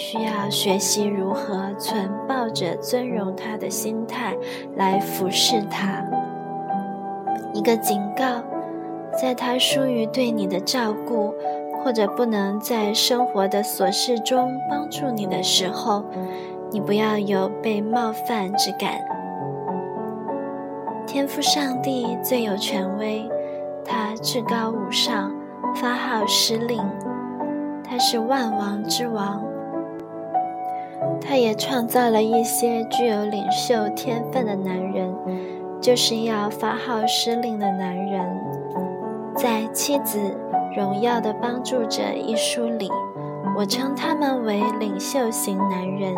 需要学习如何存抱着尊荣他的心态来服侍他。一个警告：在他疏于对你的照顾，或者不能在生活的琐事中帮助你的时候，你不要有被冒犯之感。天赋上帝最有权威，他至高无上，发号施令，他是万王之王。他也创造了一些具有领袖天分的男人，就是要发号施令的男人。在《妻子荣耀的帮助者》一书里，我称他们为领袖型男人，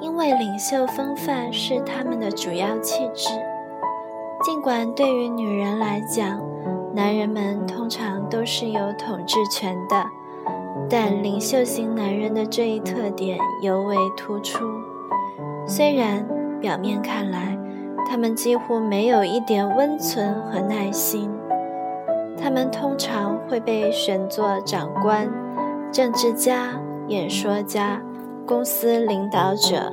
因为领袖风范是他们的主要气质。尽管对于女人来讲，男人们通常都是有统治权的，但领袖型男人的这一特点尤为突出。虽然表面看来，他们几乎没有一点温存和耐心，他们通常会被选作长官、政治家、演说家、公司领导者。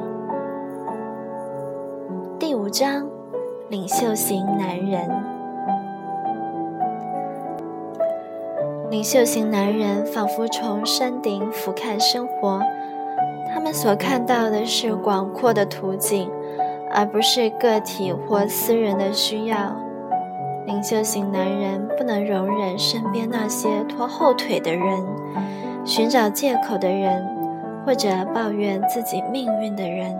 第五章。领袖型男人，领袖型男人仿佛从山顶俯瞰生活，他们所看到的是广阔的图景，而不是个体或私人的需要。领袖型男人不能容忍身边那些拖后腿的人、寻找借口的人，或者抱怨自己命运的人。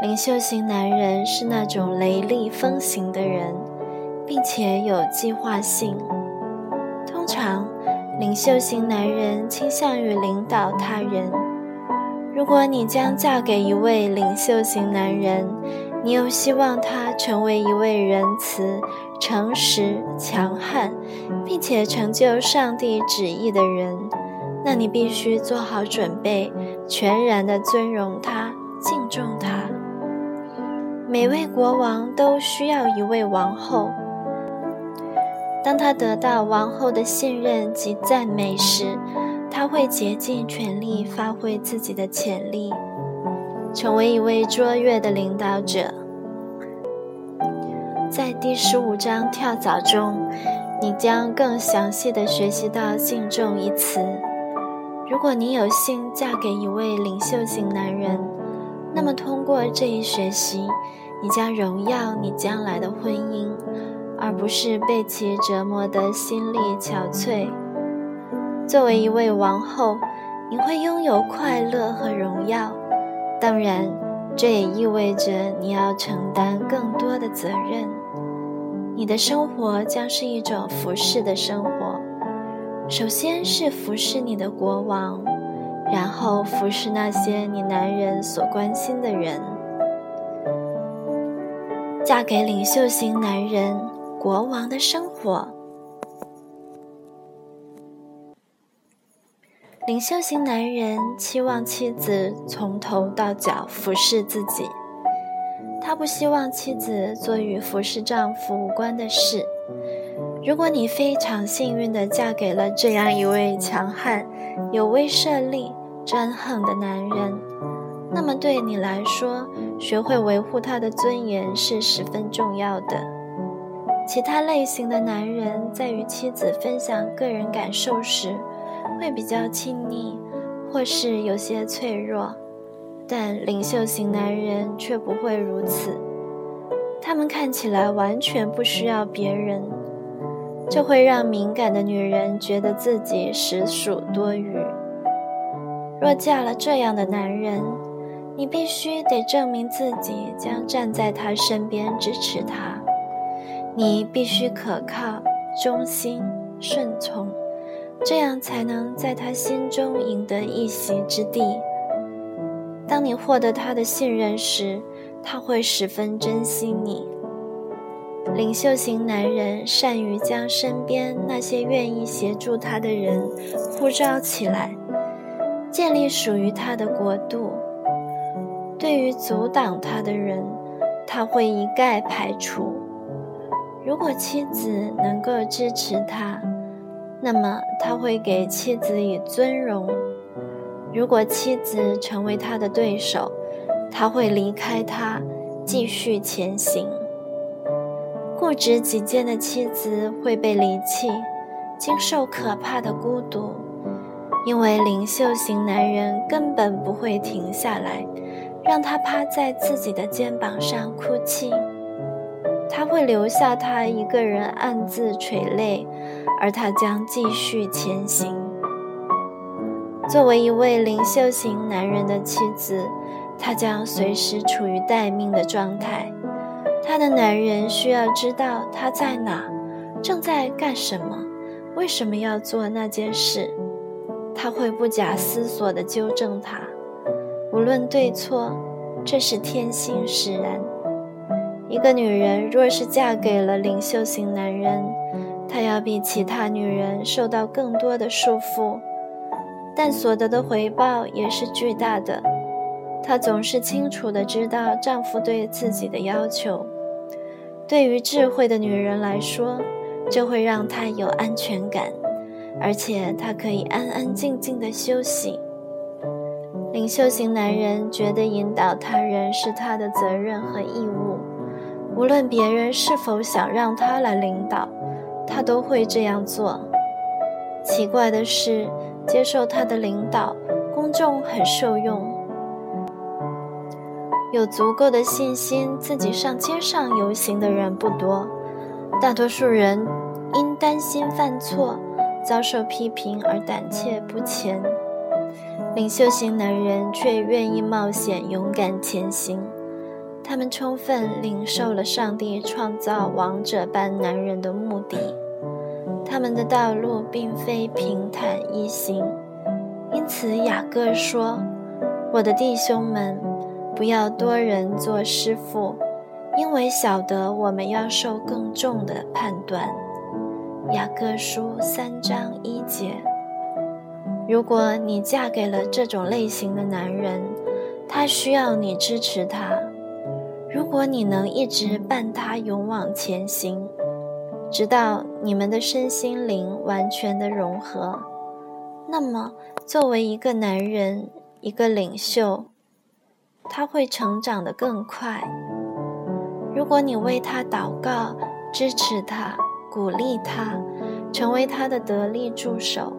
领袖型男人是那种雷厉风行的人，并且有计划性。常，领袖型男人倾向于领导他人。如果你将嫁给一位领袖型男人，你又希望他成为一位仁慈、诚实、强悍，并且成就上帝旨意的人，那你必须做好准备，全然的尊荣他、敬重他。每位国王都需要一位王后。当他得到王后的信任及赞美时，他会竭尽全力发挥自己的潜力，成为一位卓越的领导者。在第十五章跳蚤中，你将更详细的学习到“敬重”一词。如果你有幸嫁给一位领袖型男人，那么通过这一学习。你将荣耀你将来的婚姻，而不是被其折磨得心力憔悴。作为一位王后，你会拥有快乐和荣耀。当然，这也意味着你要承担更多的责任。你的生活将是一种服侍的生活。首先是服侍你的国王，然后服侍那些你男人所关心的人。嫁给领袖型男人，国王的生活。领袖型男人期望妻子从头到脚服侍自己，他不希望妻子做与服侍丈夫无关的事。如果你非常幸运地嫁给了这样一位强悍、有威慑力、专横的男人。那么对你来说，学会维护他的尊严是十分重要的。其他类型的男人在与妻子分享个人感受时，会比较亲昵，或是有些脆弱，但领袖型男人却不会如此。他们看起来完全不需要别人，这会让敏感的女人觉得自己实属多余。若嫁了这样的男人，你必须得证明自己将站在他身边支持他，你必须可靠、忠心、顺从，这样才能在他心中赢得一席之地。当你获得他的信任时，他会十分珍惜你。领袖型男人善于将身边那些愿意协助他的人呼召起来，建立属于他的国度。对于阻挡他的人，他会一概排除。如果妻子能够支持他，那么他会给妻子以尊荣；如果妻子成为他的对手，他会离开他，继续前行。固执己见的妻子会被离弃，经受可怕的孤独，因为领袖型男人根本不会停下来，让他趴在自己的肩膀上哭泣。他会留下他一个人暗自垂泪，而他将继续前行。作为一位领袖型男人的妻子，他将随时处于待命的状态。他的男人需要知道他在哪，正在干什么，为什么要做那件事。他会不假思索地纠正他，无论对错，这是天性使然。一个女人若是嫁给了领袖型男人，她要比其他女人受到更多的束缚，但所得的回报也是巨大的。她总是清楚地知道丈夫对自己的要求。对于智慧的女人来说，这会让她有安全感，而且她可以安安静静的休息。领袖型男人觉得引导他人是他的责任和义务，无论别人是否想让他来领导，他都会这样做。奇怪的是，接受他的领导，公众很受用。有足够的信心自己上街上游行的人不多，大多数人因担心犯错、遭受批评而胆怯不前。领袖型男人却愿意冒险、勇敢前行，他们充分领受了上帝创造王者般男人的目的。他们的道路并非平坦易行，因此雅各说：“我的弟兄们。”不要多人做师傅，因为晓得我们要受更重的判断。雅各书三章一节。如果你嫁给了这种类型的男人，他需要你支持他。如果你能一直伴他勇往前行，直到你们的身心灵完全的融合，那么作为一个男人，一个领袖。他会成长得更快。如果你为他祷告、支持他、鼓励他，成为他的得力助手，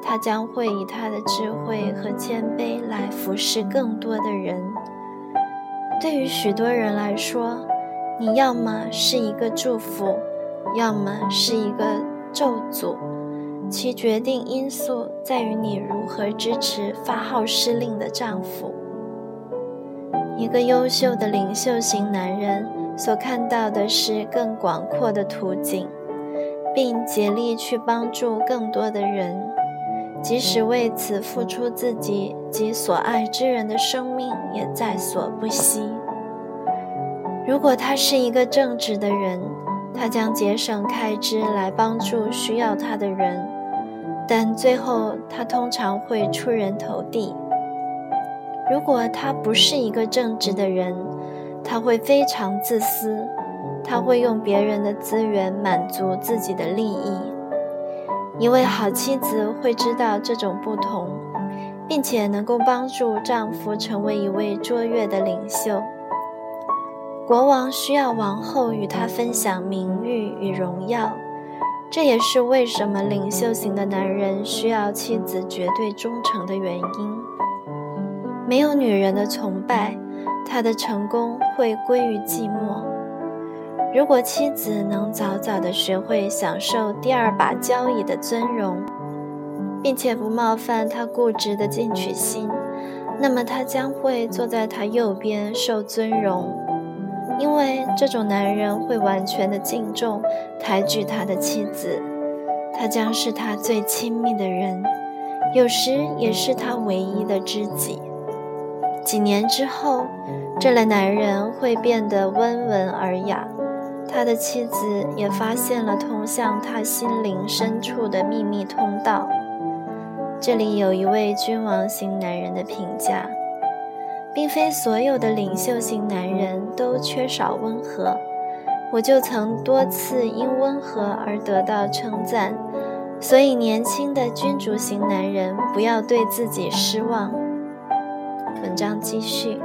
他将会以他的智慧和谦卑来服侍更多的人。对于许多人来说，你要么是一个祝福，要么是一个咒诅，其决定因素在于你如何支持发号施令的丈夫。一个优秀的领袖型男人所看到的是更广阔的图景，并竭力去帮助更多的人，即使为此付出自己及所爱之人的生命也在所不惜。如果他是一个正直的人，他将节省开支来帮助需要他的人，但最后他通常会出人头地。如果他不是一个正直的人，他会非常自私，他会用别人的资源满足自己的利益。一位好妻子会知道这种不同，并且能够帮助丈夫成为一位卓越的领袖。国王需要王后与他分享名誉与荣耀，这也是为什么领袖型的男人需要妻子绝对忠诚的原因。没有女人的崇拜，他的成功会归于寂寞。如果妻子能早早地学会享受第二把交椅的尊荣，并且不冒犯他固执的进取心，那么他将会坐在他右边受尊荣，因为这种男人会完全的敬重、抬举他的妻子，他将是他最亲密的人，有时也是他唯一的知己。几年之后，这类男人会变得温文尔雅，他的妻子也发现了通向他心灵深处的秘密通道。这里有一位君王型男人的评价，并非所有的领袖型男人都缺少温和，我就曾多次因温和而得到称赞。所以，年轻的君主型男人不要对自己失望。文章继续：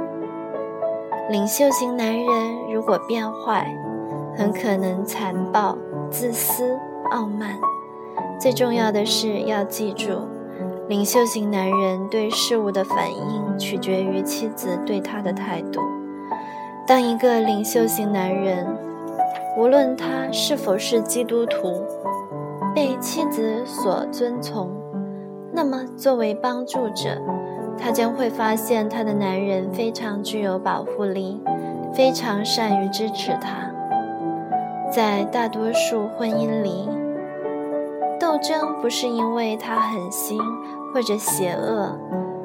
领袖型男人如果变坏，很可能残暴、自私、傲慢。最重要的是要记住。领袖型男人对事物的反应取决于妻子对他的态度。当一个领袖型男人，无论他是否是基督徒，被妻子所遵从，那么作为帮助者，他将会发现他的男人非常具有保护力，非常善于支持他。在大多数婚姻里，斗争不是因为他狠心。或者邪恶，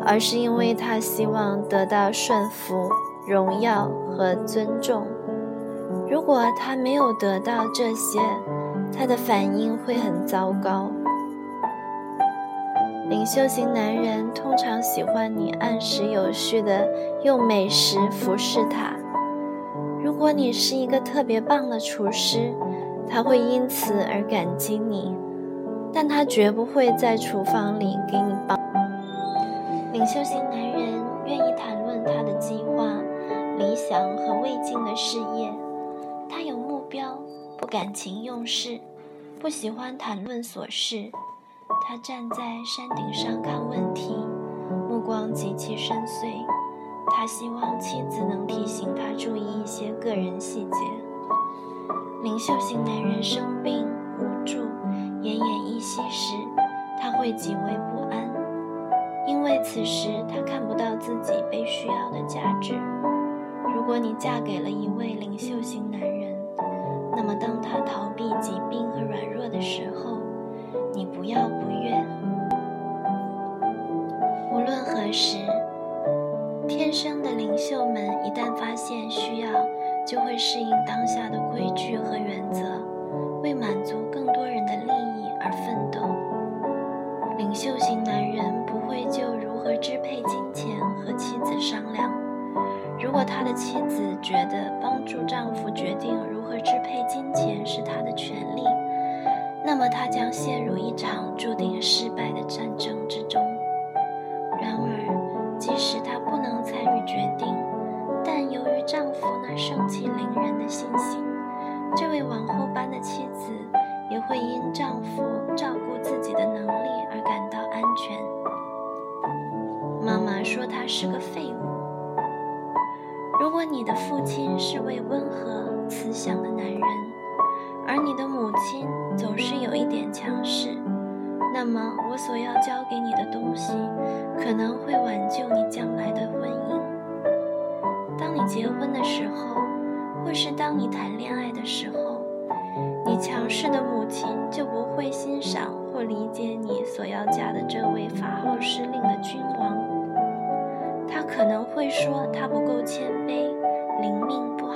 而是因为他希望得到顺服、荣耀和尊重。如果他没有得到这些，他的反应会很糟糕。领袖型男人通常喜欢你按时有序的用美食服侍他。如果你是一个特别棒的厨师，他会因此而感激你。但他绝不会在厨房里给你帮。领袖型男人愿意谈论他的计划、理想和未尽的事业。他有目标，不感情用事，不喜欢谈论琐事。他站在山顶上看问题，目光极其深邃。他希望妻子能提醒他注意一些个人细节。领袖型男人生病、无助。奄奄一息时，他会极为不安，因为此时他看不到自己被需要的价值。如果你嫁给了一位领袖型男人，那么当他逃避疾病和软弱的时候，你不要不悦。无论何时，天生的领袖们一旦发现需要，就会适应当下的规矩和原则，为满足更多人的利益。而奋斗。领袖型男人不会就如何支配金钱和妻子商量。如果他的妻子觉得帮助丈夫决定如何支配金钱是他的权利，那么他将陷入一场当你结婚的时候，或是当你谈恋爱的时候。你强势的母亲就不会欣赏或理解你所要嫁的这位发号施令的君王。他可能会说他不够谦卑，灵命不好。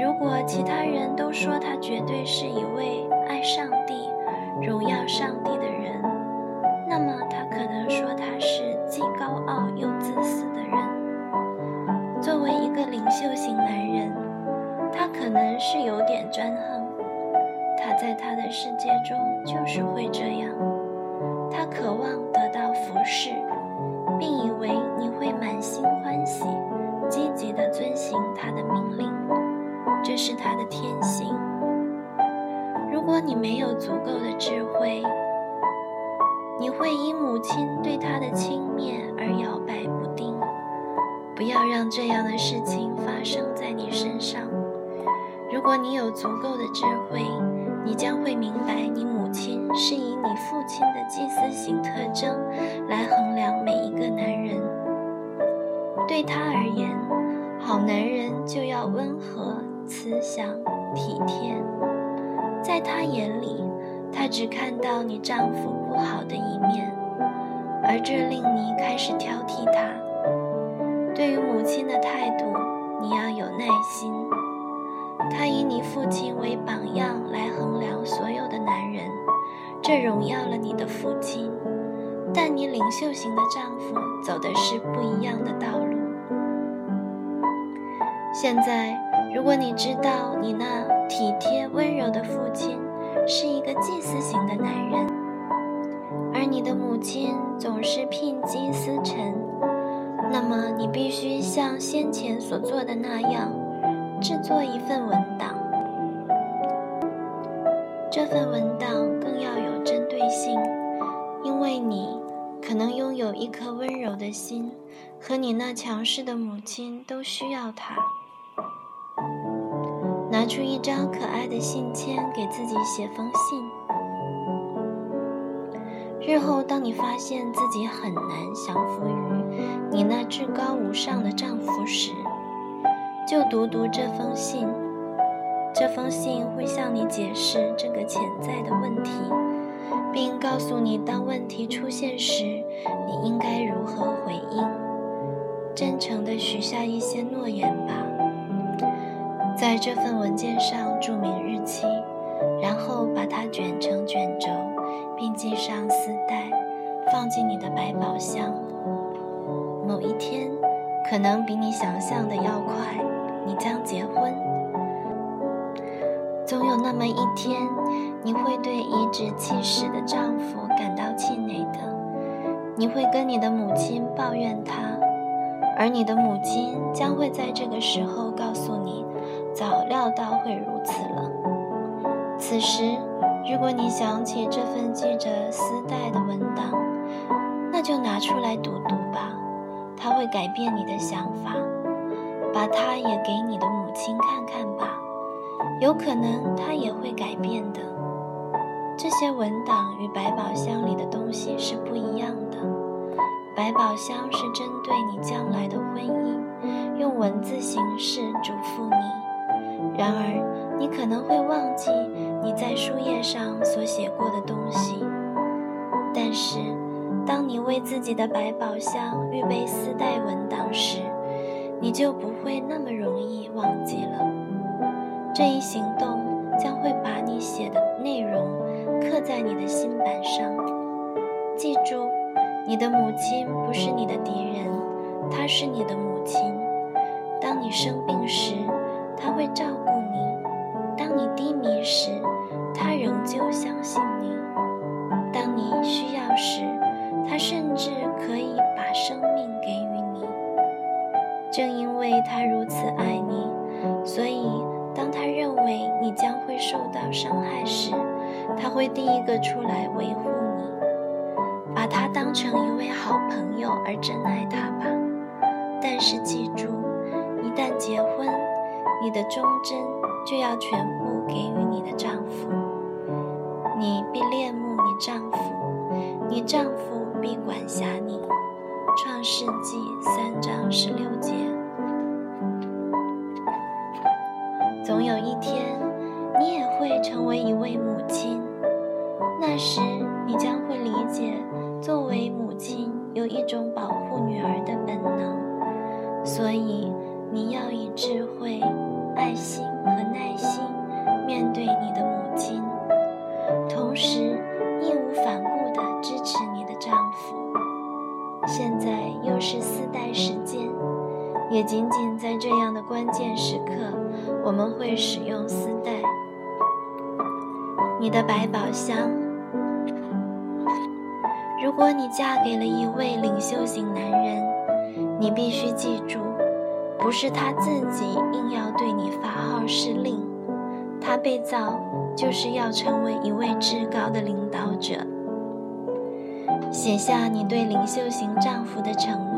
如果其他人都说他绝对是一位爱上帝、荣耀上帝在他的世界中就是会这样。他渴望得到服侍，并以为你会满心欢喜，积极地遵行他的命令，这是他的天性。如果你没有足够的智慧，你会因母亲对他的轻蔑而摇摆不定。不要让这样的事情发生在你身上。如果你有足够的智慧，你将会明白，你母亲是以你父亲的祭司型特征来衡量每一个男人。对他而言，好男人就要温和、慈祥、体贴。在他眼里，他只看到你丈夫不好的一面，而这令你开始挑剔他。对于母亲的态度，你要有耐心。他以你父亲为榜样来衡量所有的男人，这荣耀了你的父亲。但你领袖型的丈夫走的是不一样的道路。现在，如果你知道你那体贴温柔的父亲是一个祭司型的男人，而你的母亲总是聘金司晨，那么你必须像先前所做的那样，制作一份文档。这份文档更要有针对性，因为你可能拥有一颗温柔的心，和你那强势的母亲都需要它。拿出一张可爱的信签，给自己写封信。日后，当你发现自己很难降服于你那至高无上的丈夫时，就读读这封信。这封信会向你解释这个潜在的问题，并告诉你当问题出现时你应该如何回应。真诚地许下一些诺言吧。在这份文件上注明日期，然后把它卷成卷轴，并系上丝带，放进你的百宝箱。某一天，可能比你想象的要快，你将结婚。总有那么一天，你会对颐指气使的丈夫感到气馁的。你会跟你的母亲抱怨他，而你的母亲将会在这个时候告诉你。早料到会如此了。此时，如果你想起这份系着丝带的文档，那就拿出来读读吧，它会改变你的想法。把它也给你的母亲看看吧，有可能她也会改变的。这些文档与百宝箱里的东西是不一样的。百宝箱是针对你将来的婚姻，用文字形式嘱咐你。然而，你可能会忘记你在书页上所写过的东西。但是，当你为自己的百宝箱预备丝带文档时，你就不会那么容易忘记了。这一行动将会把你写的内容刻在你的心板上。记住，你的母亲不是你的敌人，她是你的母亲。当你生病时，她会照顾你，当你低迷时，她仍旧相信你；当你需要时，她甚至可以把生命给予。正因为她如此爱你，所以当她认为你将会受到伤害时，她会第一个出来维护你。把她当成一位好朋友而珍爱她吧。但是记住，一旦结婚，你的忠贞就要全部给予你的丈夫，你必恋慕你丈夫，你丈夫必管辖你。创世纪三章十六节。总有一天，你也会成为一位母亲，那时你将会理解，作为母亲有一种保护女儿的本能，所以你要以智慧。爱心和耐心面对你的母亲，同时仅仅在这样的关键时刻，我们会使用丝带。你的百宝箱。如果你嫁给了一位领袖型男人，你必须记住。不是他自己硬要对你发号施令，他被造就是要成为一位至高的领导者。写下你对领袖型丈夫的承诺。